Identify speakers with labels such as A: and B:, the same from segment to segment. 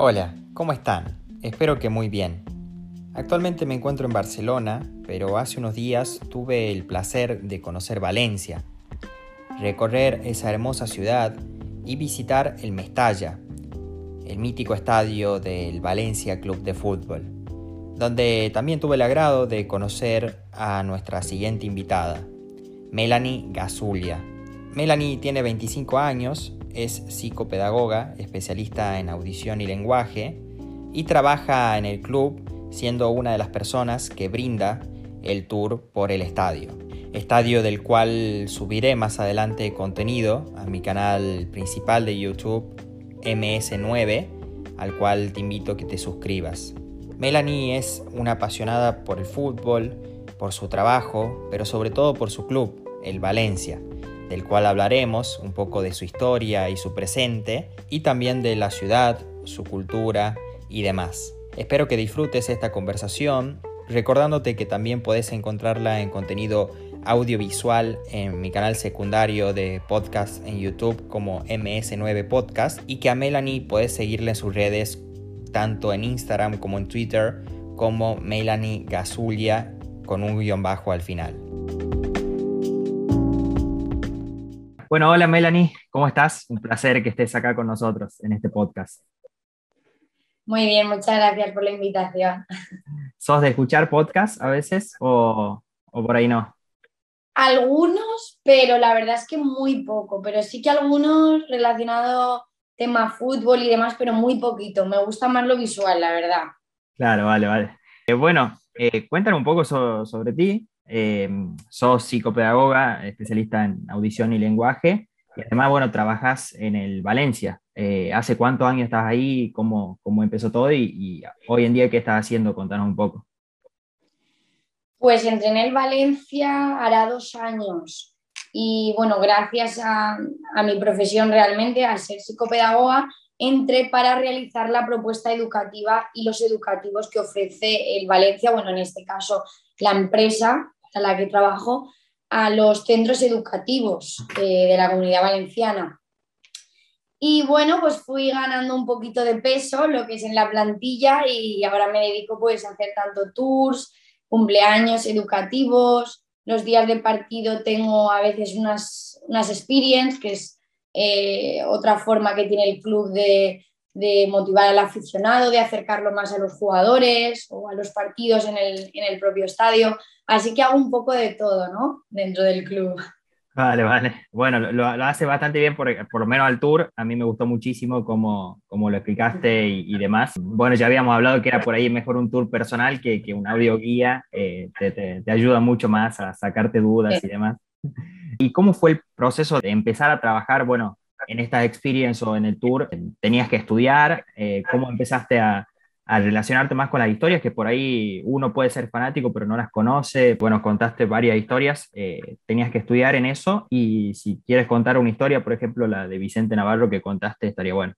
A: Hola, ¿cómo están? Espero que muy bien. Actualmente me encuentro en Barcelona, pero hace unos días tuve el placer de conocer Valencia, recorrer esa hermosa ciudad y visitar el Mestalla, el mítico estadio del Valencia Club de Fútbol, donde también tuve el agrado de conocer a nuestra siguiente invitada, Melanie Gasulia. Melanie tiene 25 años es psicopedagoga, especialista en audición y lenguaje, y trabaja en el club siendo una de las personas que brinda el tour por el estadio. Estadio del cual subiré más adelante contenido a mi canal principal de YouTube MS9, al cual te invito a que te suscribas. Melanie es una apasionada por el fútbol, por su trabajo, pero sobre todo por su club, el Valencia, del cual hablaremos un poco de su historia y su presente, y también de la ciudad, su cultura y demás. Espero que disfrutes esta conversación, recordándote que también puedes encontrarla en contenido audiovisual en mi canal secundario de podcast en YouTube como MS9 Podcast y que a Melanie puedes seguirle en sus redes tanto en Instagram como en Twitter como Melanie Gasulia con un guion bajo al final. Bueno, hola Melanie, ¿cómo estás? Un placer que estés acá con nosotros en este podcast.
B: Muy bien, muchas gracias por la invitación.
A: ¿Sos de escuchar podcast a veces o, por ahí no?
B: Algunos, pero la verdad es que muy poco, pero sí que algunos relacionados tema fútbol y demás, pero muy poquito. Me gusta más lo visual, la verdad.
A: Claro, vale, vale. Eh, bueno, eh, cuéntame un poco sobre ti. Eh, sos psicopedagoga, especialista en audición y lenguaje, y además, bueno, trabajas en el Valencia. Eh, ¿Hace cuántos años estás ahí? ¿Cómo, cómo empezó todo? Y, hoy en día, ¿qué estás haciendo? Contanos un poco.
B: Pues entré en el Valencia hará dos años. Y bueno, gracias a, a mi profesión realmente, a ser psicopedagoga, entré para realizar la propuesta educativa y los educativos que ofrece el Valencia, bueno, en este caso la empresa a la que trabajo, a los centros educativos eh, de la comunidad valenciana. Y bueno, pues fui ganando un poquito de peso, lo que es en la plantilla, y ahora me dedico pues a hacer tanto tours, cumpleaños educativos, los días de partido tengo a veces unas, unas experience, que es eh, otra forma que tiene el club de, de motivar al aficionado, de acercarlo más a los jugadores o a los partidos en el, en el, propio estadio. Así que hago un poco de todo, ¿no? Dentro del club.
A: Vale, vale. Bueno, lo, lo hace bastante bien, por, por, lo menos al tour. A mí me gustó muchísimo cómo, cómo lo explicaste y, demás. Bueno, ya habíamos hablado que era por ahí mejor un tour personal que, que un audio guía. Eh, te, te, te, ayuda mucho más a sacarte dudas y demás. ¿Y cómo fue el proceso de empezar a trabajar, bueno, en esta experiencia o en el tour? ¿Tenías que estudiar? Eh, ¿Cómo empezaste a, relacionarte más con las historias? Que por ahí uno puede ser fanático, pero no las conoce. Bueno, contaste varias historias. Eh, ¿Tenías que estudiar en eso? Y si quieres contar una historia, por ejemplo, la de Vicente Navarro que contaste, estaría bueno.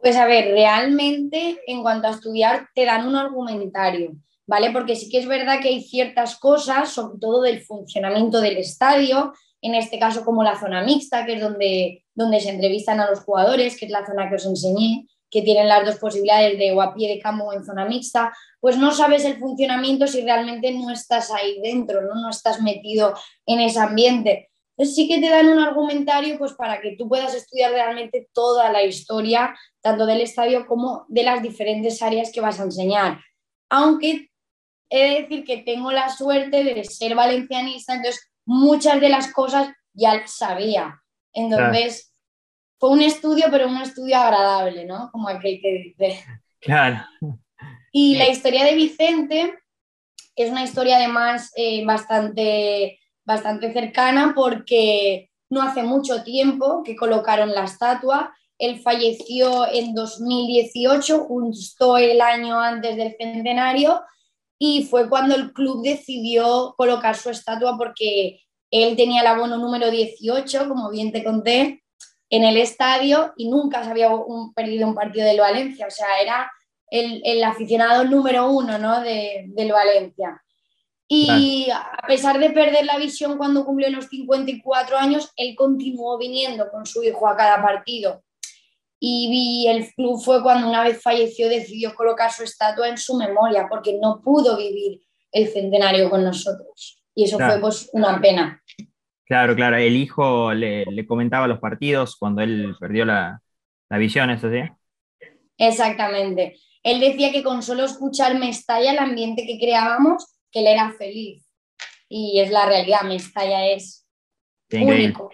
B: Pues a ver, realmente en cuanto a estudiar, te dan un argumentario. ¿vale? Porque sí que es verdad que hay ciertas cosas, sobre todo del funcionamiento del estadio, en este caso como la zona mixta, que es donde, donde se entrevistan a los jugadores, que es la zona que os enseñé, que tienen las dos posibilidades de o a pie de campo o en zona mixta, pues no sabes el funcionamiento si realmente no estás ahí dentro, no, no estás metido en ese ambiente. Entonces sí que te dan un argumentario pues para que tú puedas estudiar realmente toda la historia, tanto del estadio como de las diferentes áreas que vas a enseñar. Aunque he de decir que tengo la suerte de ser valencianista, entonces muchas de las cosas ya las sabía. Entonces, fue un estudio, pero un estudio agradable, ¿no? Como aquel que dice.
A: Claro.
B: Y la historia de Vicente es una historia además eh, bastante, bastante cercana porque no hace mucho tiempo que colocaron la estatua. Él falleció en 2018, justo el año antes del centenario, y fue cuando el club decidió colocar su estatua porque él tenía el abono número 18, como bien te conté, en el estadio y nunca se había perdido un partido del Valencia, o sea, era el, aficionado número uno ¿no? de, del Valencia. Y a pesar de perder la visión cuando cumplió los 54 años, él continuó viniendo con su hijo a cada partido. Y el club fue cuando una vez falleció decidió colocar su estatua en su memoria porque no pudo vivir el centenario con nosotros. Y eso fue pues una pena.
A: Claro, claro. El hijo le, comentaba los partidos cuando él perdió la, la visión, ¿eso sí?
B: Exactamente. Él decía que con solo escuchar Mestalla, el ambiente que creábamos, que él era feliz. Y es la realidad, Mestalla es único.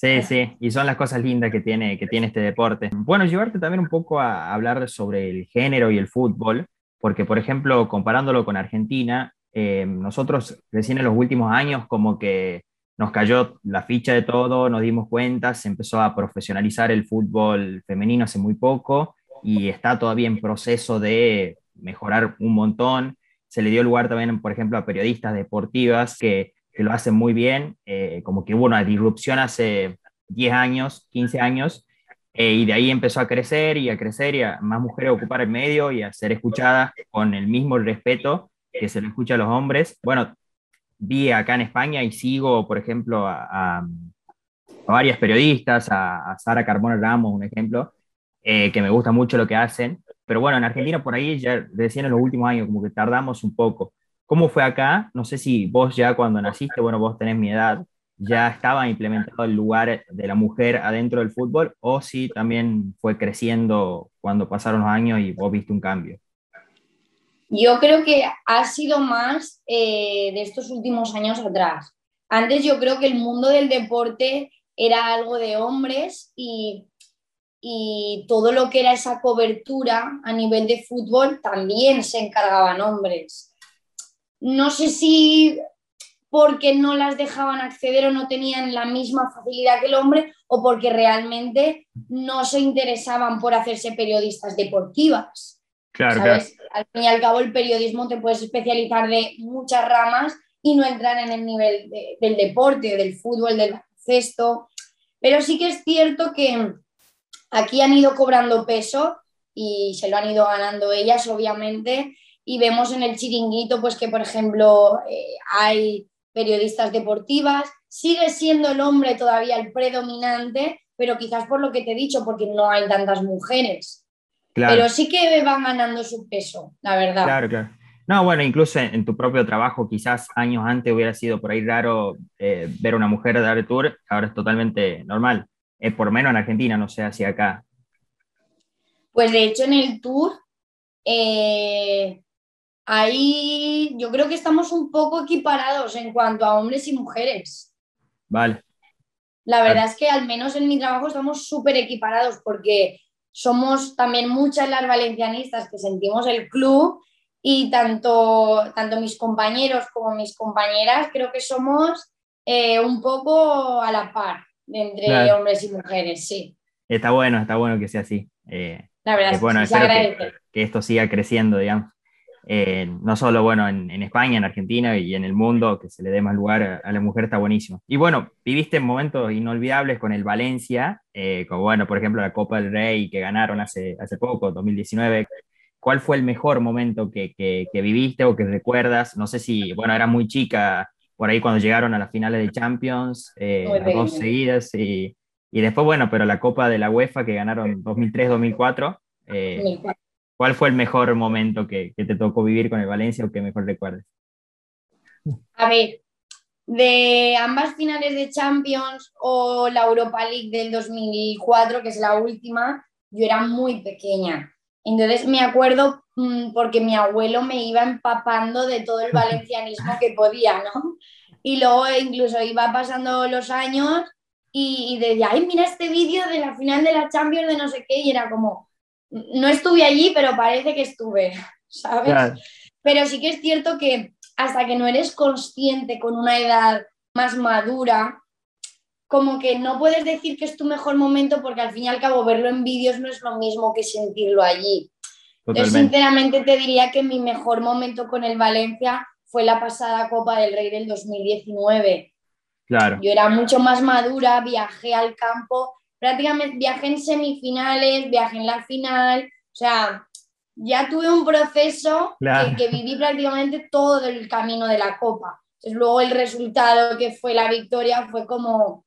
A: Sí, sí, y son las cosas lindas que tiene, que tiene este deporte. Bueno, llevarte también un poco a hablar sobre el género y el fútbol, porque por ejemplo, comparándolo con Argentina, eh, nosotros recién en los últimos años como que nos cayó la ficha de todo, nos dimos cuenta, se empezó a profesionalizar el fútbol femenino hace muy poco y está todavía en proceso de mejorar un montón. Se le dio lugar también, por ejemplo, a periodistas deportivas que que lo hacen muy bien, eh, como que hubo una disrupción hace 10 años, 15 años, eh, y de ahí empezó a crecer y a crecer y a más mujeres ocupar el medio y a ser escuchadas con el mismo respeto que se le escucha a los hombres. Bueno, vi acá en España y sigo, por ejemplo, a, varias periodistas, a, Sara Carmona Ramos, un ejemplo, eh, que me gusta mucho lo que hacen. Pero bueno, en Argentina por ahí ya recién en los últimos años como que tardamos un poco. ¿Cómo fue acá? No sé si vos ya cuando naciste, bueno, vos tenés mi edad, ya estaba implementado el lugar de la mujer adentro del fútbol o si también fue creciendo cuando pasaron los años y vos viste un cambio.
B: Yo creo que ha sido más eh, de estos últimos años atrás. Antes yo creo que el mundo del deporte era algo de hombres y, y todo lo que era esa cobertura a nivel de fútbol también se encargaban hombres no sé si porque no las dejaban acceder o no tenían la misma facilidad que el hombre o porque realmente no se interesaban por hacerse periodistas deportivas. Claro, ¿sabes? Al fin y al cabo el periodismo te puedes especializar de muchas ramas y no entrar en el nivel del deporte, del fútbol, del cesto. Pero sí que es cierto que aquí han ido cobrando peso y se lo han ido ganando ellas, obviamente, y vemos en el chiringuito pues que, por ejemplo, eh, hay periodistas deportivas, sigue siendo el hombre todavía el predominante, pero quizás por lo que te he dicho, porque no hay tantas mujeres. Pero sí que van ganando su peso, la verdad.
A: Claro, claro. No, bueno, incluso en, tu propio trabajo, quizás años antes hubiera sido por ahí raro eh, ver una mujer dar tour, ahora es totalmente normal. Eh, por menos en Argentina, no sé, hacia acá.
B: Pues de hecho en el tour ahí yo creo que estamos un poco equiparados en cuanto a hombres y mujeres.
A: Vale.
B: La verdad es que al menos en mi trabajo estamos súper equiparados porque somos también muchas las valencianistas que sentimos el club y tanto, tanto mis compañeros como mis compañeras creo que somos eh, un poco a la par entre hombres y mujeres, sí.
A: Está bueno, está bueno que sea así. Eh, la verdad es bueno, espero que, que, esto siga creciendo, digamos. Eh, no solo bueno en, España, en Argentina y en el mundo, que se le dé más lugar a, la mujer está buenísimo. Y bueno, viviste momentos inolvidables con el Valencia, eh, como bueno, por ejemplo, la Copa del Rey que ganaron hace, hace poco, 2019. ¿Cuál fue el mejor momento que, que, viviste o que recuerdas? No sé si, bueno, era muy chica por ahí cuando llegaron a las finales de Champions, eh, las dos seguidas, y, y, después, bueno, pero la Copa de la UEFA que ganaron 2003-2004. ¿Cuál fue el mejor momento que, te tocó vivir con el Valencia o que mejor recuerdes?
B: A ver, de ambas finales de Champions o la Europa League del 2004, que es la última, yo era muy pequeña. Entonces me acuerdo mm, porque mi abuelo me iba empapando de todo el valencianismo que podía, ¿no? Y luego incluso iba pasando los años y, y decía, ay, mira este vídeo de la final de la Champions de no sé qué, y era como, no estuve allí, pero parece que estuve, ¿sabes? Pero sí que es cierto que hasta que no eres consciente con una edad más madura, como que no puedes decir que es tu mejor momento porque al fin y al cabo verlo en vídeos no es lo mismo que sentirlo allí. Yo sinceramente te diría que mi mejor momento con el Valencia fue la pasada Copa del Rey del 2019. Claro. Yo era mucho más madura, viajé al campo prácticamente viajé en semifinales, viajé en la final, o sea, ya tuve un proceso que, viví prácticamente todo el camino de la Copa. Entonces, luego el resultado que fue la victoria fue como,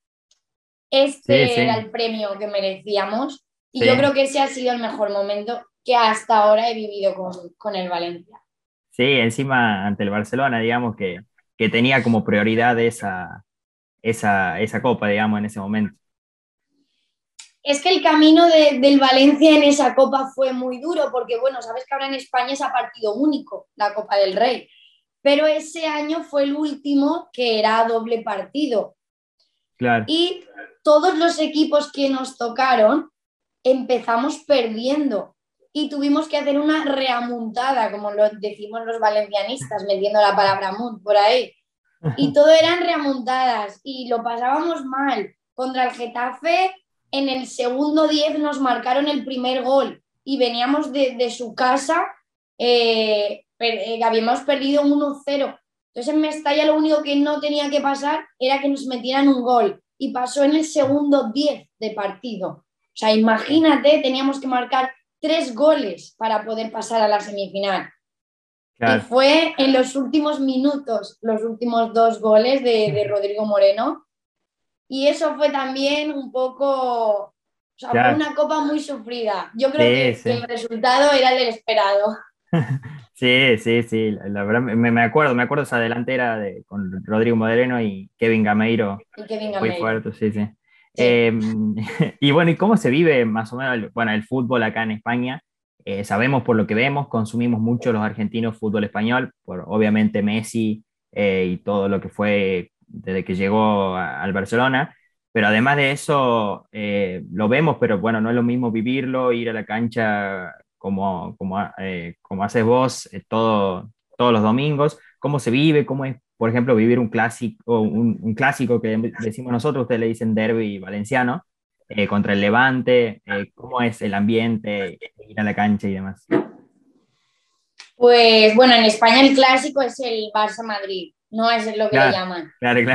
B: este era el premio que merecíamos. Y yo creo que ese ha sido el mejor momento que hasta ahora he vivido con, el Valencia.
A: Sí, encima ante el Barcelona, digamos que, que tenía como prioridad esa, esa, esa copa, digamos, en ese momento.
B: Es que el camino del Valencia en esa copa fue muy duro, porque bueno, sabes que ahora en España es a partido único la Copa del Rey, pero ese año fue el último que era doble partido.
A: Claro.
B: Y todos los equipos que nos tocaron empezamos perdiendo y tuvimos que hacer una reamuntada, como lo decimos los valencianistas, metiendo la palabra mund por ahí. Y todo eran reamuntadas y lo pasábamos mal. Contra el Getafe en el segundo 10 nos marcaron el primer gol y veníamos de, su casa, eh, eh, habíamos perdido 1-0. Entonces en Mestalla lo único que no tenía que pasar era que nos metieran un gol y pasó en el segundo 10 de partido. O sea, imagínate, teníamos que marcar tres goles para poder pasar a la semifinal. Y fue en los últimos minutos, los últimos dos goles de, de Rodrigo Moreno, y eso fue también un poco, o sea, fue una copa muy sufrida. Yo creo que, el resultado era el del esperado.
A: Sí, sí, sí, la verdad me, acuerdo, me acuerdo esa delantera de, con Rodrigo Modereno y Kevin Gameiro.
B: Y Kevin
A: Muy fuerte, sí, sí. Em, y bueno, ¿y cómo se vive más o menos el, bueno, el fútbol acá en España? Eh, sabemos por lo que vemos, consumimos mucho los argentinos fútbol español, por obviamente Messi eh, y todo lo que fue desde que llegó al Barcelona. Pero además de eso, eh, lo vemos, pero bueno, no es lo mismo vivirlo, ir a la cancha como, como, eh, como haces vos eh, todo, todos los domingos. ¿Cómo se vive? ¿Cómo es, por ejemplo, vivir un clásico, un, un clásico que decimos nosotros, ustedes le dicen derby valenciano, contra el Levante? ¿Cómo es el ambiente, ir a la cancha y demás?
B: Pues bueno, en España el clásico es el Barça-Madrid no es lo que le llaman.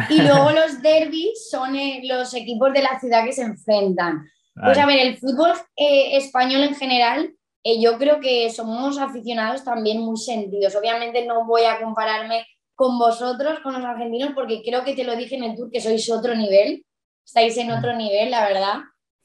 B: Y luego los derbis son eh, los equipos de la ciudad que se enfrentan. Pues a ver, el fútbol eh, español en general, eh, yo creo que somos aficionados también muy sentidos. Obviamente no voy a compararme con vosotros, con los argentinos, porque creo que te lo dije en el tour, que sois otro nivel, estáis en otro nivel, la verdad,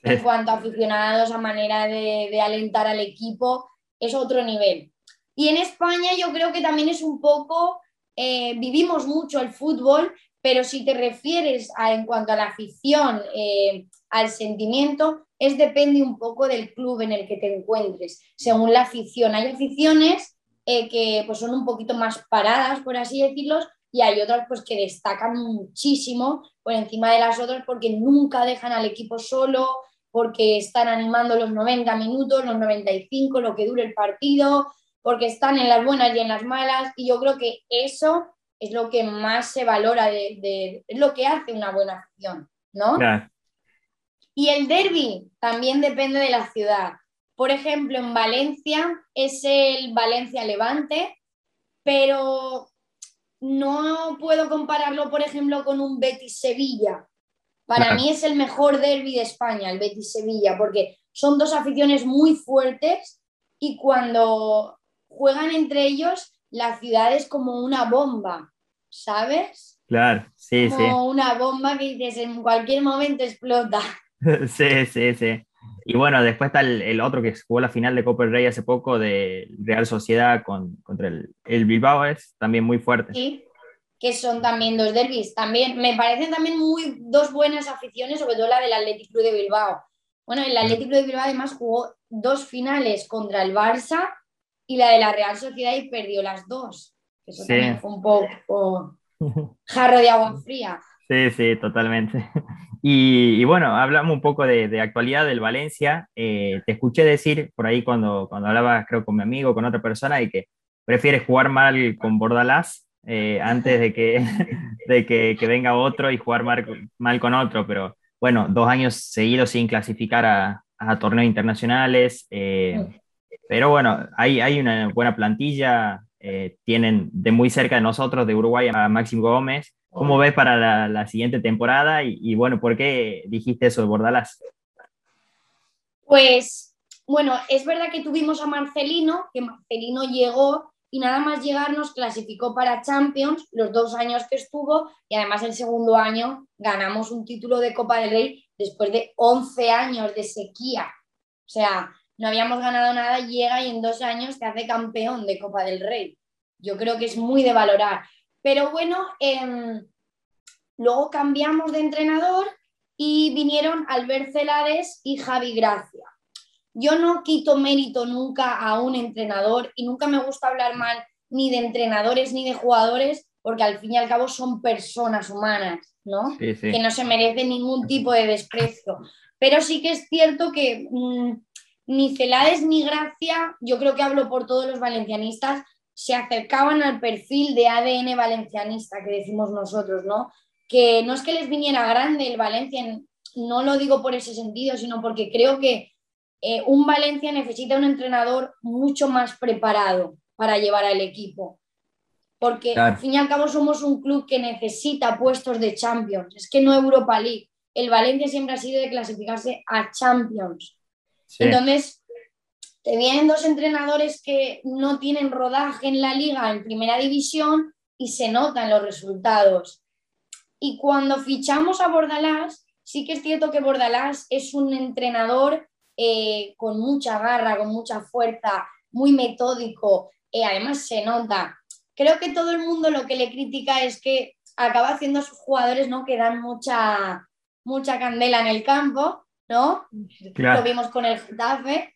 B: en cuanto a aficionados, a manera de, de alentar al equipo, es otro nivel. Y en España yo creo que también es un poco eh, vivimos mucho el fútbol, pero si te refieres a, en cuanto a la afición, eh, al sentimiento, es depende un poco del club en el que te encuentres, según la afición. Hay aficiones eh, que pues, son un poquito más paradas, por así decirlo, y hay otras pues, que destacan muchísimo por encima de las otras porque nunca dejan al equipo solo, porque están animando los 90 minutos, los 95, lo que dure el partido, porque están en las buenas y en las malas, y yo creo que eso es lo que más se valora, de, es lo que hace una buena acción, ¿no? Y el derby también depende de la ciudad. Por ejemplo, en Valencia es el Valencia-Levante, pero no puedo compararlo, por ejemplo, con un Betis-Sevilla. Para mí es el mejor derby de España, el Betis-Sevilla, porque son dos aficiones muy fuertes y cuando juegan entre ellos, la ciudad es como una bomba, ¿sabes?
A: Claro, sí,
B: sí. Como una bomba que dices en cualquier momento explota.
A: sí, sí, sí. Y bueno, después está el, otro que jugó la final de Copa del Rey hace poco de Real Sociedad con, contra el, Bilbao, es también muy fuerte.
B: Sí, que son también dos derbis. También, me parecen también muy dos buenas aficiones, sobre todo la del Athletic Club de Bilbao. Bueno, el Athletic Club de Bilbao además jugó dos finales contra el Barça y la de la Real Sociedad y perdió las dos. Eso también fue un poco jarro de agua fría.
A: Sí, sí, totalmente. Y, bueno, hablamos un poco de, actualidad del Valencia. Eh, te escuché decir por ahí cuando, cuando hablaba, creo, con mi amigo, con otra persona, y que prefieres jugar mal con Bordalás eh, antes de, que, de que, venga otro y jugar mal, mal, con otro. Pero bueno, dos años seguidos sin clasificar a, a torneos internacionales. Eh, pero bueno, hay, hay una buena plantilla, eh, tienen de muy cerca de nosotros, de Uruguay, a Máximo Gómez. ¿Cómo ves para la, siguiente temporada? Y, bueno, ¿por qué dijiste eso de Bordalás?
B: Pues bueno, es verdad que tuvimos a Marcelino, que Marcelino llegó y nada más llegar nos clasificó para Champions los dos años que estuvo y además el segundo año ganamos un título de Copa del Rey después de 11 años de sequía O sea, no habíamos ganado nada, llega y en dos años te hace campeón de Copa del Rey. Yo creo que es muy de valorar. Pero bueno, em, luego cambiamos de entrenador y vinieron Albert Celares y Javi Gracia. Yo no quito mérito nunca a un entrenador y nunca me gusta hablar mal ni de entrenadores ni de jugadores porque al fin y al cabo son personas humanas, ¿no? Que no se merecen ningún tipo de desprecio. Pero sí que es cierto que mm, ni Celades ni Gracia, yo creo que hablo por todos los valencianistas, se acercaban al perfil de ADN valencianista que decimos nosotros, ¿no? Que no es que les viniera grande el Valencia, no lo digo por ese sentido, sino porque creo que eh, un Valencia necesita un entrenador mucho más preparado para llevar al equipo. Porque al fin y al cabo somos un club que necesita puestos de Champions, es que no Europa League. El Valencia siempre ha sido de clasificarse a Champions. Entonces, te vienen dos entrenadores que no tienen rodaje en la liga en primera división y se notan los resultados. Y cuando fichamos a Bordalás, sí que es cierto que Bordalás es un entrenador eh, con mucha garra, con mucha fuerza, muy metódico, eh, además se nota. Creo que todo el mundo lo que le critica es que acaba haciendo a sus jugadores ¿no? que dan mucha, mucha candela en el campo, ¿no? Lo vimos con el Getafe.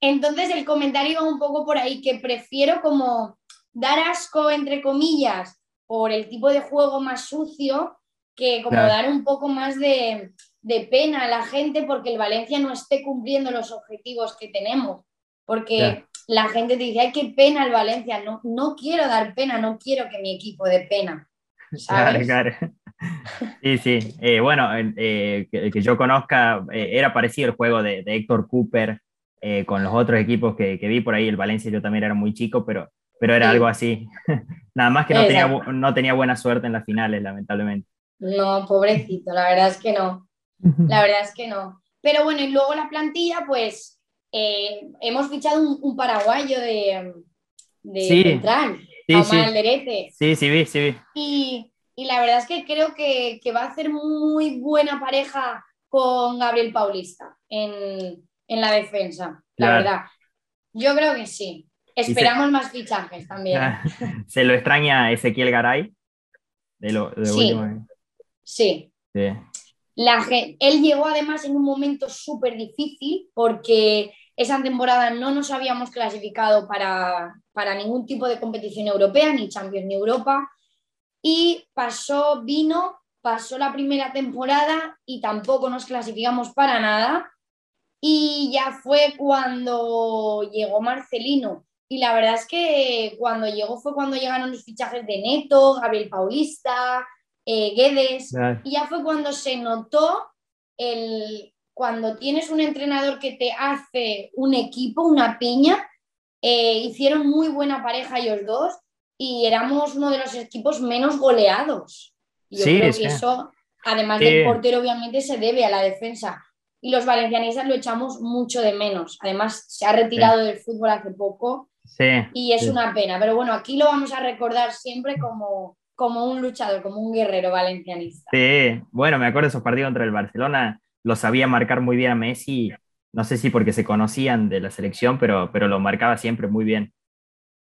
B: Entonces el comentario va un poco por ahí, que prefiero como dar asco, entre comillas, por el tipo de juego más sucio, que como dar un poco más de, pena a la gente porque el Valencia no esté cumpliendo los objetivos que tenemos. Porque la gente te dice, ay, qué pena el Valencia, no, no quiero dar pena, no quiero que mi equipo dé pena. ¿sabes? Claro, claro.
A: Sí, sí. Eh, bueno, eh, que, yo conozca, eh, era parecido el juego de, Héctor Cooper con los otros equipos que, vi por ahí. El Valencia yo también era muy chico, pero, pero era algo así. Nada más que no tenía, no tenía, buena suerte en las finales, lamentablemente.
B: No, pobrecito, la verdad es que no. La verdad es que no. Pero bueno, y luego la plantilla, pues hemos fichado un, paraguayo de, de
A: sí. central,
B: sí, sí.
A: Sí, sí, vi, sí, vi.
B: Y y la verdad es que creo que, va a hacer muy buena pareja con Gabriel Paulista en, la defensa, la verdad. Yo creo que sí. Esperamos más fichajes también.
A: ¿Se lo extraña Ezequiel Garay? De lo,
B: sí. sí. La, él llegó además en un momento súper difícil porque esa temporada no nos habíamos clasificado para, para ningún tipo de competición europea, ni Champions ni Europa y pasó, vino, pasó la primera temporada y tampoco nos clasificamos para nada. Y ya fue cuando llegó Marcelino. Y la verdad es que cuando llegó fue cuando llegaron los fichajes de Neto, Gabriel Paulista, eh, Guedes. Y ya fue cuando se notó el, cuando tienes un entrenador que te hace un equipo, una piña. Eh, hicieron muy buena pareja ellos dos y éramos uno de los equipos menos goleados. Y yo creo que eso, además del portero, obviamente se debe a la defensa. Y los valencianistas lo echamos mucho de menos. Además, se ha retirado del fútbol hace poco y es una pena. Pero bueno, aquí lo vamos a recordar siempre como, como un luchador, como un guerrero valencianista.
A: Sí, bueno, me acuerdo de esos partidos contra el Barcelona, lo sabía marcar muy bien a Messi. No sé si porque se conocían de la selección, pero, pero lo marcaba siempre muy bien.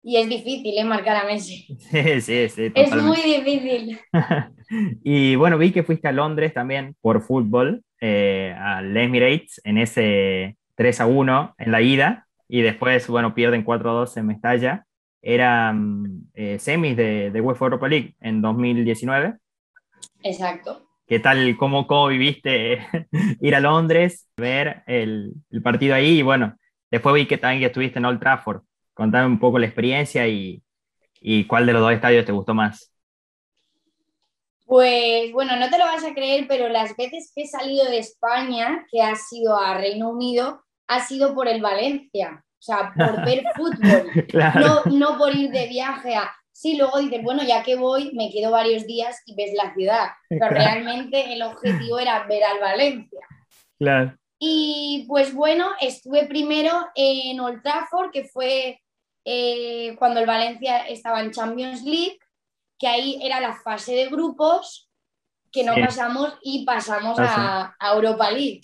B: Y es difícil ¿eh? marcar a Messi.
A: Sí, sí, sí.
B: Es muy difícil.
A: y bueno, vi que fuiste a Londres también por fútbol, eh, al Emirates, en ese 3 a 1 en la ida, y después, bueno, pierden 4 a 2 en Mestalla. Eran eh, semis de, de UEFA Europa League en 2019.
B: Exacto.
A: ¿Qué tal, cómo, cómo viviste ir a Londres, ver el, el partido ahí? Y bueno, después vi que también estuviste en Old Trafford. Contame un poco la experiencia y, cuál de los dos estadios te gustó más.
B: Pues bueno, no te lo vas a creer, pero las veces que he salido de España, que ha sido a Reino Unido, ha sido por el Valencia, o sea, por ver fútbol, no, no, por ir de viaje a... Sí, luego dices, bueno, ya que voy, me quedo varios días y ves la ciudad, pero realmente el objetivo era ver al Valencia.
A: Claro.
B: Y pues bueno, estuve primero en Old Trafford, que fue eh, cuando el Valencia estaba en Champions League, que ahí era la fase de grupos que no pasamos y pasamos ah, a, Europa League.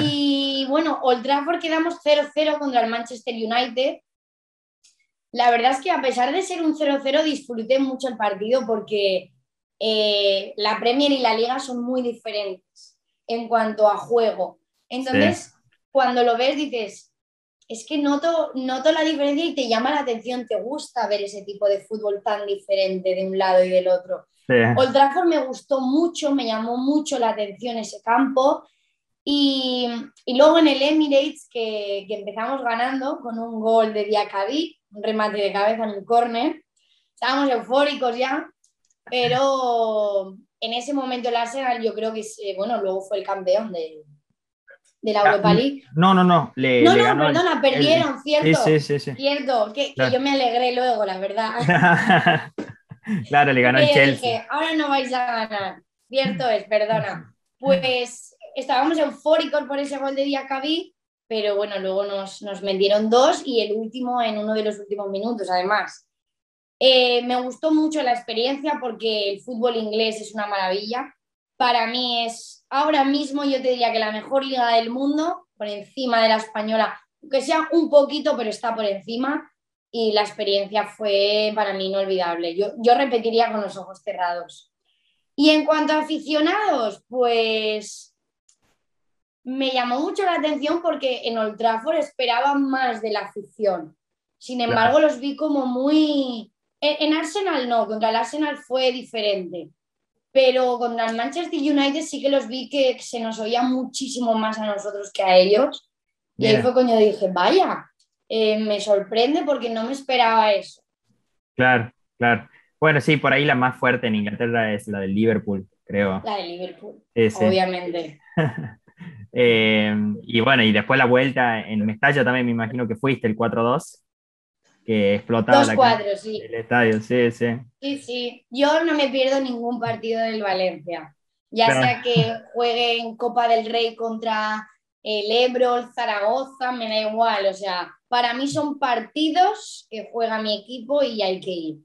B: Y bueno, Old Trafford quedamos 0-0 contra el Manchester United. La verdad es que a pesar de ser un 0-0 disfruté mucho el partido porque eh, la Premier y la Liga son muy diferentes en cuanto a juego. Entonces, cuando lo ves dices, es que noto, noto la diferencia y te llama la atención, te gusta ver ese tipo de fútbol tan diferente de un lado y del otro. Old Trafford me gustó mucho, me llamó mucho la atención ese campo. Y, luego en el Emirates, que, empezamos ganando con un gol de Diacabí, un remate de cabeza en un córner, estábamos eufóricos ya pero en ese momento el Arsenal yo creo que, bueno, luego fue el campeón de, de la ah, Europa League.
A: No, no, no. Le,
B: no, no, perdona, perdieron, cierto. Sí, sí, sí, Cierto, que, yo me alegré luego, la verdad.
A: claro, le ganó el Chelsea.
B: Dije, ahora no vais a ganar. Cierto es, perdona. Pues estábamos eufóricos por ese gol de Diacabí, pero bueno, luego nos, nos metieron dos y el último en uno de los últimos minutos, además. Eh, me gustó mucho la experiencia porque el fútbol inglés es una maravilla. Para mí es ahora mismo, yo te diría que la mejor liga del mundo, por encima de la española, que sea un poquito, pero está por encima. Y la experiencia fue para mí inolvidable. Yo, yo repetiría con los ojos cerrados. Y en cuanto a aficionados, pues me llamó mucho la atención porque en Old Trafford esperaba más de la afición. Sin embargo, los vi como muy, en Arsenal no, contra el Arsenal fue diferente. Pero contra el Manchester United sí que los vi que se nos oía muchísimo más a nosotros que a ellos. Y ahí fue cuando dije, vaya, eh, me sorprende porque no me esperaba eso.
A: Claro, claro. Bueno, sí, por ahí la más fuerte en Inglaterra es la del Liverpool, creo.
B: La del Liverpool, obviamente.
A: Eh, y bueno, y después la vuelta en Mestalla también me imagino que fuiste el 4-2 que explotaba
B: sí.
A: el estadio, sí, sí.
B: Sí, sí. Yo no me pierdo ningún partido del Valencia. Ya sea que juegue en Copa del Rey contra el Ebro, el Zaragoza, me da igual. O sea, para mí son partidos que juega mi equipo y hay que ir.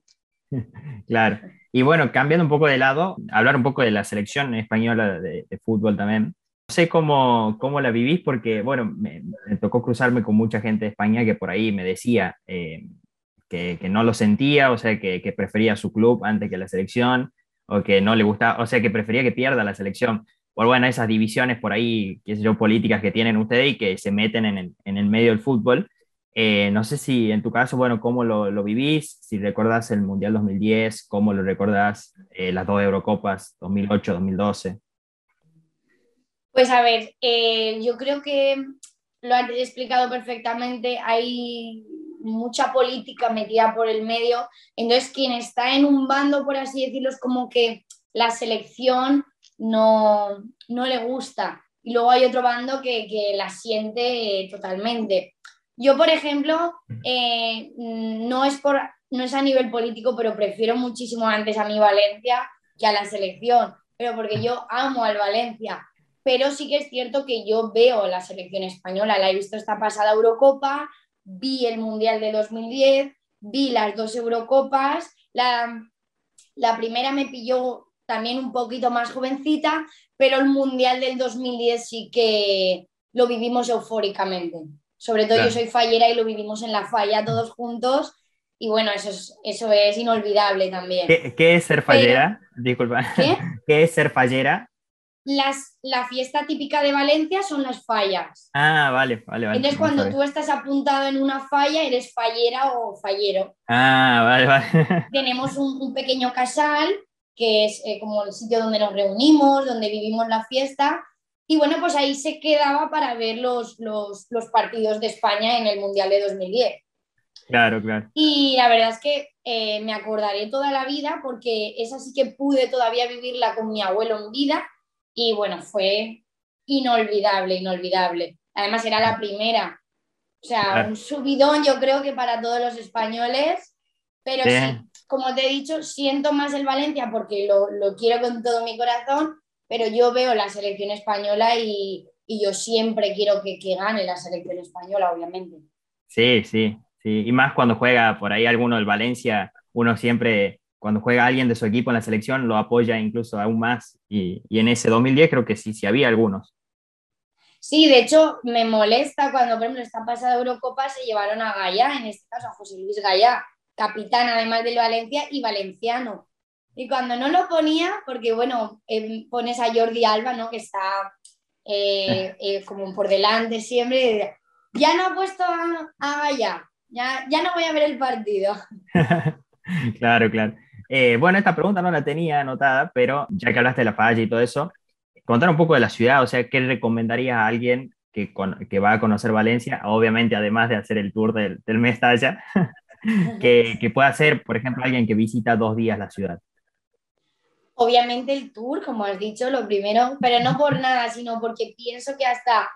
A: Claro. Y bueno, cambiando un poco de lado, hablar un poco de la selección española de, fútbol también. Sé cómo, cómo, la vivís porque, bueno, me, tocó cruzarme con mucha gente de España que por ahí me decía eh, que, no lo sentía, o sea, que, prefería su club antes que la selección, o que no le gustaba, o sea, que prefería que pierda la selección. Por bueno, esas divisiones por ahí, qué sé políticas que tienen ustedes y que se meten en el, medio del fútbol. Eh, no sé si en tu caso, bueno, cómo lo, vivís, si recordás el Mundial 2010, cómo lo recordás eh, las dos Eurocopas 2008, 2012.
B: Pues a ver, eh, yo creo que lo has explicado perfectamente. Hay mucha política metida por el medio. Entonces, quien está en un bando, por así decirlo, es como que la selección no, no le gusta. Y luego hay otro bando que, que la siente totalmente. Yo, por ejemplo, eh, no, es por, no es a nivel político, pero prefiero muchísimo antes a mi Valencia que a la selección, pero porque yo amo al Valencia pero sí que es cierto que yo veo la selección española, la he visto esta pasada Eurocopa, vi el Mundial de 2010, vi las dos Eurocopas, la, la primera me pilló también un poquito más jovencita, pero el Mundial del 2010 sí que lo vivimos eufóricamente. Sobre todo yo soy fallera y lo vivimos en la falla todos juntos y bueno, eso es, eso es inolvidable también.
A: ¿Qué, es ser fallera? Disculpa. ¿Qué? ¿Qué es ser fallera?
B: las, la fiesta típica de Valencia son las fallas.
A: Ah, vale, vale, vale.
B: Entonces, cuando tú estás apuntado en una falla, eres fallera o fallero.
A: Ah, vale, vale.
B: Tenemos un, pequeño casal, que es eh, como el sitio donde nos reunimos, donde vivimos la fiesta. Y bueno, pues ahí se quedaba para ver los, los, los partidos de España en el Mundial de 2010.
A: Claro, claro.
B: Y la verdad es que eh, me acordaré toda la vida porque esa sí que pude todavía vivirla con mi abuelo en vida y bueno, fue inolvidable, inolvidable. Además era la primera. O sea, un subidón yo creo que para todos los españoles, pero sí. como te he dicho, siento más el Valencia porque lo, lo, quiero con todo mi corazón, pero yo veo la selección española y, y yo siempre quiero que, que, gane la selección española, obviamente.
A: Sí, sí, sí. Y más cuando juega por ahí alguno del Valencia, uno siempre cuando juega alguien de su equipo en la selección lo apoya incluso aún más y, en ese 2010 creo que sí, sí había algunos.
B: Sí, de hecho me molesta cuando, por ejemplo, esta pasada Eurocopa se llevaron a Gallá, en este caso a José Luis Gallá, capitán además del Valencia y valenciano. Y cuando no lo ponía, porque bueno, em, pones a Jordi Alba, ¿no? Que está eh, eh, como por delante siempre, ya no ha puesto a, a Gallá, ya, ya no voy a ver el partido.
A: claro, claro. Eh, bueno, esta pregunta no la tenía anotada, pero ya que hablaste de la falla y todo eso, contar un poco de la ciudad, o sea, ¿qué recomendarías a alguien que, que va a conocer Valencia? Obviamente, además de hacer el tour del, del Mestalla, que, que pueda hacer, por ejemplo, alguien que visita dos días la ciudad.
B: Obviamente el tour, como has dicho, lo primero, pero no por nada, sino porque pienso que hasta,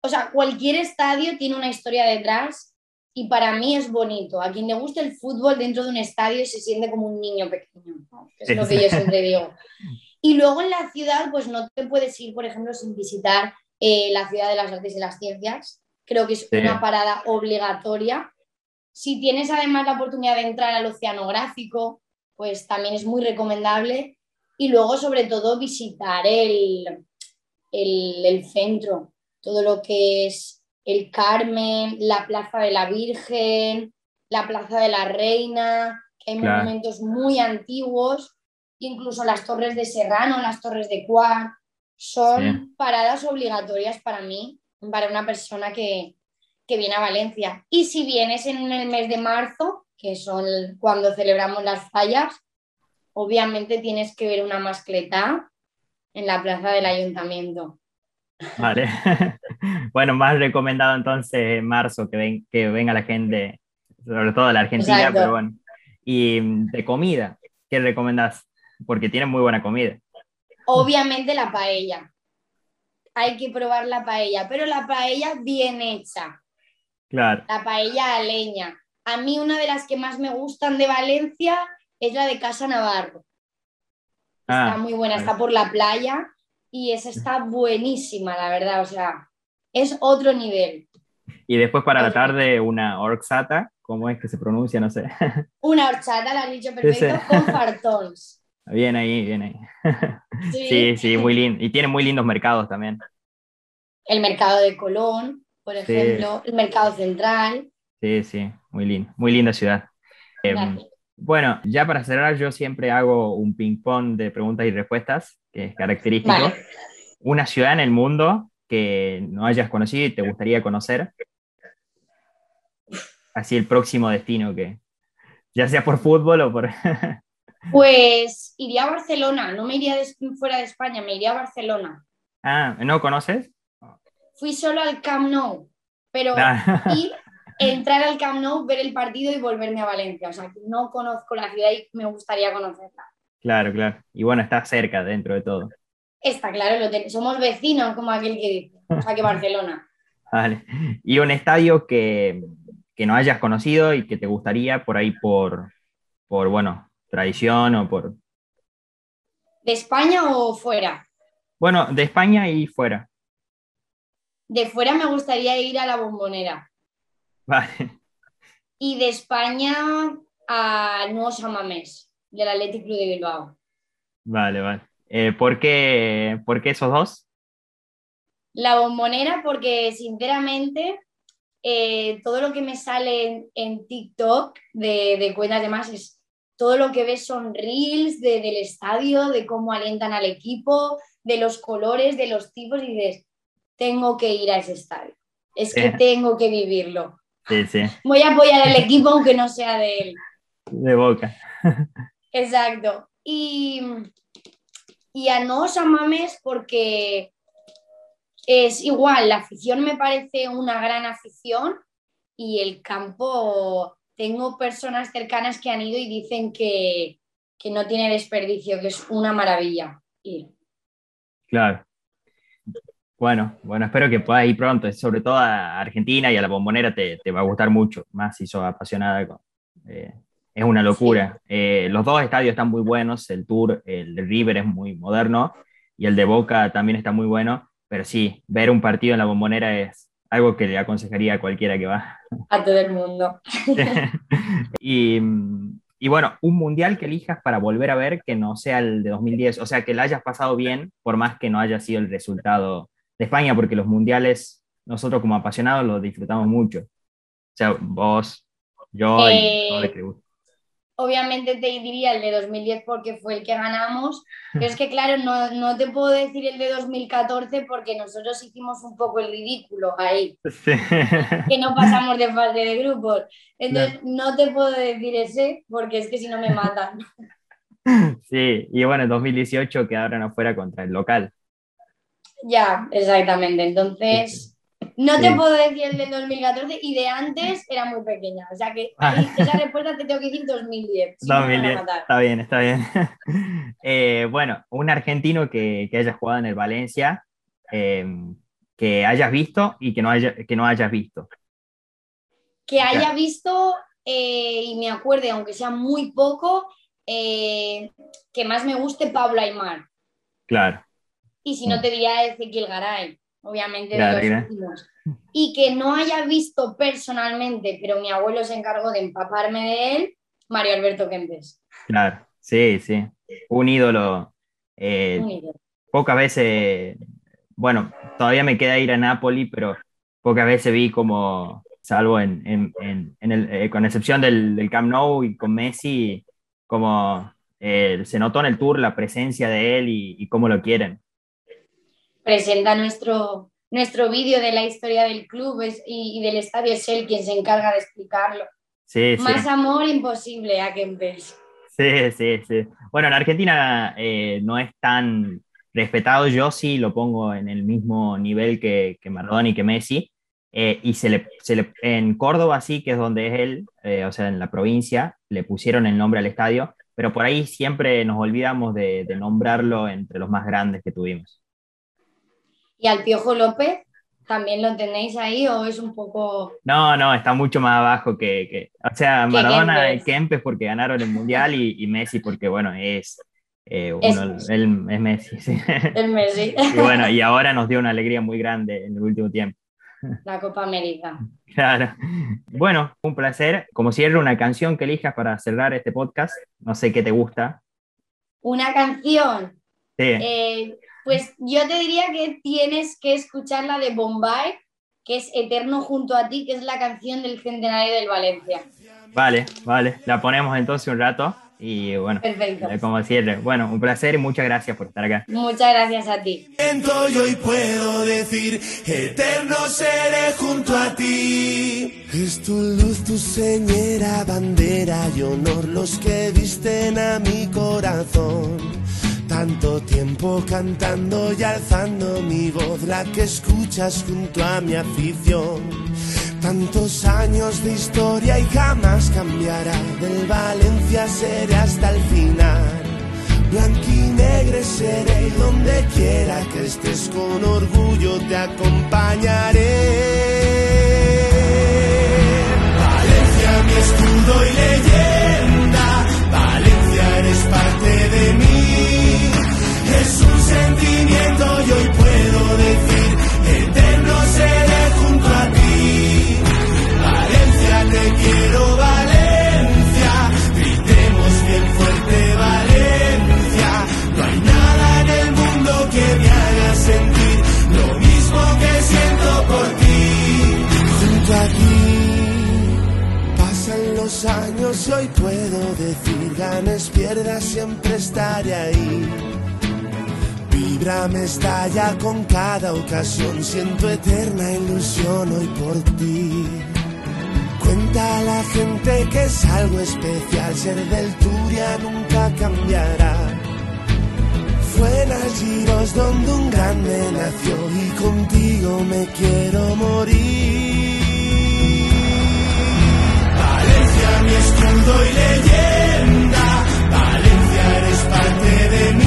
B: o sea, cualquier estadio tiene una historia detrás y para mí es bonito. A quien le gusta el fútbol dentro de un estadio se siente como un niño pequeño, es lo que yo siempre digo. Y luego en la ciudad, pues no te puedes ir, por ejemplo, sin visitar eh, la ciudad de las artes y las ciencias. Creo que es una parada obligatoria. Si tienes además la oportunidad de entrar al oceanográfico, pues también es muy recomendable. Y luego, sobre todo, visitar el, el, el centro, todo lo que es el Carmen, la Plaza de la Virgen, la Plaza de la Reina, hay monumentos muy antiguos, incluso las torres de Serrano, las torres de Cuar, son paradas obligatorias para mí, para una persona que, que viene a Valencia. Y si vienes en el mes de marzo, que son cuando celebramos las fallas, obviamente tienes que ver una mascleta en la plaza del ayuntamiento.
A: Vale. bueno, más recomendado entonces marzo que, ven, que venga la gente, sobre todo de la Argentina, pero bueno. Y mm, de comida, ¿qué recomendás? Porque tienen muy buena comida.
B: Obviamente la paella. Hay que probar la paella, pero la paella bien hecha.
A: Claro.
B: La paella a leña. A mí una de las que más me gustan de Valencia es la de Casa Navarro. Está ah, muy buena, está por la playa y esa está buenísima, la verdad, o sea, es otro nivel.
A: Y después para la tarde una orxata, ¿cómo es que se pronuncia? No sé.
B: Una horchata, la dicho perfecto, con fartons.
A: Bien ahí, bien ahí. ¿Sí? sí, muy lindo. Y tiene muy lindos mercados también.
B: El mercado de Colón, por ejemplo, el mercado central.
A: Sí, sí, muy lindo, muy linda ciudad. Em, bueno, ya para cerrar, yo siempre hago un ping-pong de preguntas y respuestas, que es característico. Una ciudad en el mundo que no hayas conocido y te gustaría conocer. Así el próximo destino que, ya sea por fútbol o por...
B: pues iría a Barcelona, no me iría fuera de España, me iría a Barcelona.
A: Ah, ¿no conoces?
B: Fui solo al Camp Nou, pero ah. ir entrar al Camp Nou, ver el partido y volverme a Valencia. O sea, que no conozco la ciudad y me gustaría conocerla.
A: Claro, claro. Y bueno, está cerca dentro de todo.
B: Está claro, somos vecinos, como aquel que dice. O sea, que Barcelona.
A: vale. ¿Y un estadio que, no hayas conocido y que te gustaría por ahí por, por, bueno, tradición o por...
B: ¿De España o fuera?
A: Bueno, de España y fuera.
B: De fuera me gustaría ir a la bombonera.
A: Vale.
B: Y de España a Nuevo Samamés, del Athletic Club de Bilbao.
A: Vale, vale. Eh, ¿por, qué, esos dos?
B: La bombonera, porque sinceramente eh, todo lo que me sale en, TikTok de, de, cuentas de más es todo lo que ves son reels del estadio, de cómo alientan al equipo, de los colores, de los tipos, y dices, tengo que ir a ese estadio. Es que tengo que vivirlo. Voy a apoyar al equipo aunque no sea de él.
A: De boca.
B: Exacto. Y, y a no Mames porque es igual, la afición me parece una gran afición y el campo, tengo personas cercanas que han ido y dicen que, que no tiene desperdicio, que es una maravilla
A: Claro. Bueno, bueno, espero que puedas ir pronto, sobre todo a Argentina y a la bombonera te, va a gustar mucho, más si sos apasionada. Eh, es una locura. Eh, los dos estadios están muy buenos, el Tour, el de River es muy moderno y el de Boca también está muy bueno, pero sí, ver un partido en la bombonera es algo que le aconsejaría a cualquiera que va.
B: A todo el mundo.
A: y, y bueno, un mundial que elijas para volver a ver que no sea el de 2010, o sea, que la hayas pasado bien, por más que no haya sido el resultado España, porque los mundiales, nosotros como apasionados los disfrutamos mucho. O sea, vos, yo y todo el que
B: obviamente te diría el de 2010 porque fue el que ganamos, pero es que claro, no, no, te puedo decir el de 2014 porque nosotros hicimos un poco el ridículo ahí, que no pasamos de fase de grupos. Entonces no. te puedo decir ese porque es que si no me matan.
A: Sí, y bueno, en 2018 quedaron afuera contra el local.
B: Ya, exactamente. Entonces... No te puedo decir el del 2014 y de antes era muy pequeña. O sea que ah. esa respuesta te tengo que decir 2010. 2010.
A: Está bien, está bien. Eh, bueno, un argentino que, que, haya jugado en el Valencia, em, que hayas visto y que no, haya, que no hayas visto.
B: Que haya visto eh, y me acuerde, aunque sea muy poco, eh, que más me guste Pablo Aymar.
A: Claro.
B: Y si no, mm. te diría Ezequiel Garay obviamente de los y que no haya visto personalmente, pero mi abuelo se encargó de empaparme de él, Mario Alberto Kempes.
A: Claro, sí, sí, un ídolo. Eh, pocas veces, bueno, todavía me queda ir a Napoli, pero pocas veces vi como, salvo en, en, en, el, eh, con excepción del, del, Camp Nou y con Messi, como eh, se notó en el tour la presencia de él y, y cómo lo quieren
B: presenta nuestro, nuestro vídeo de la historia del club y, del estadio, es él quien se encarga de explicarlo. Más amor imposible a Kempes.
A: Sí, sí, sí. Bueno, en Argentina eh, no es tan respetado, yo sí lo pongo en el mismo nivel que, que Maradona y que Messi. Eh, y se le, se le, en Córdoba sí, que es donde es él, eh, o sea, en la provincia, le pusieron el nombre al estadio, pero por ahí siempre nos olvidamos de, de nombrarlo entre los más grandes que tuvimos.
B: ¿Y al Piojo López también lo tenéis ahí o es un poco...?
A: No, no, está mucho más abajo que... o sea, Maradona y Kempes porque ganaron el Mundial y, Messi porque, bueno, es... Eh, uno, es, el, es Messi, sí.
B: El Messi.
A: y bueno, y ahora nos dio una alegría muy grande en el último tiempo.
B: La Copa América.
A: Claro. Bueno, un placer. Como cierre, una canción que elijas para cerrar este podcast. No sé qué te gusta.
B: Una canción.
A: Sí.
B: Eh, pues yo te diría que tienes que escuchar la de Bombay, que es Eterno junto a ti, que es la canción del centenario del Valencia.
A: Vale, vale. La ponemos entonces un rato y bueno,
B: Perfecto.
A: como cierre. Bueno, un placer y muchas gracias por estar acá.
B: Muchas gracias a ti.
C: Yo hoy puedo decir, eterno seré junto a ti. Es tu luz, tu señera, bandera y honor los que visten a mi corazón. Tanto tiempo cantando y alzando mi voz, la que escuchas junto a mi afición. Tantos años de historia y jamás cambiará. Del Valencia seré hasta el final. Blanquinegre seré y donde quiera que estés con orgullo te acompañaré. Cada ocasión, siento eterna ilusión hoy por ti. Cuenta a la gente que es algo especial, ser del Turia nunca cambiará. Fue en Algiros donde un grande nació y contigo me quiero morir. Valencia, mi escudo y leyenda, Valencia eres parte de mí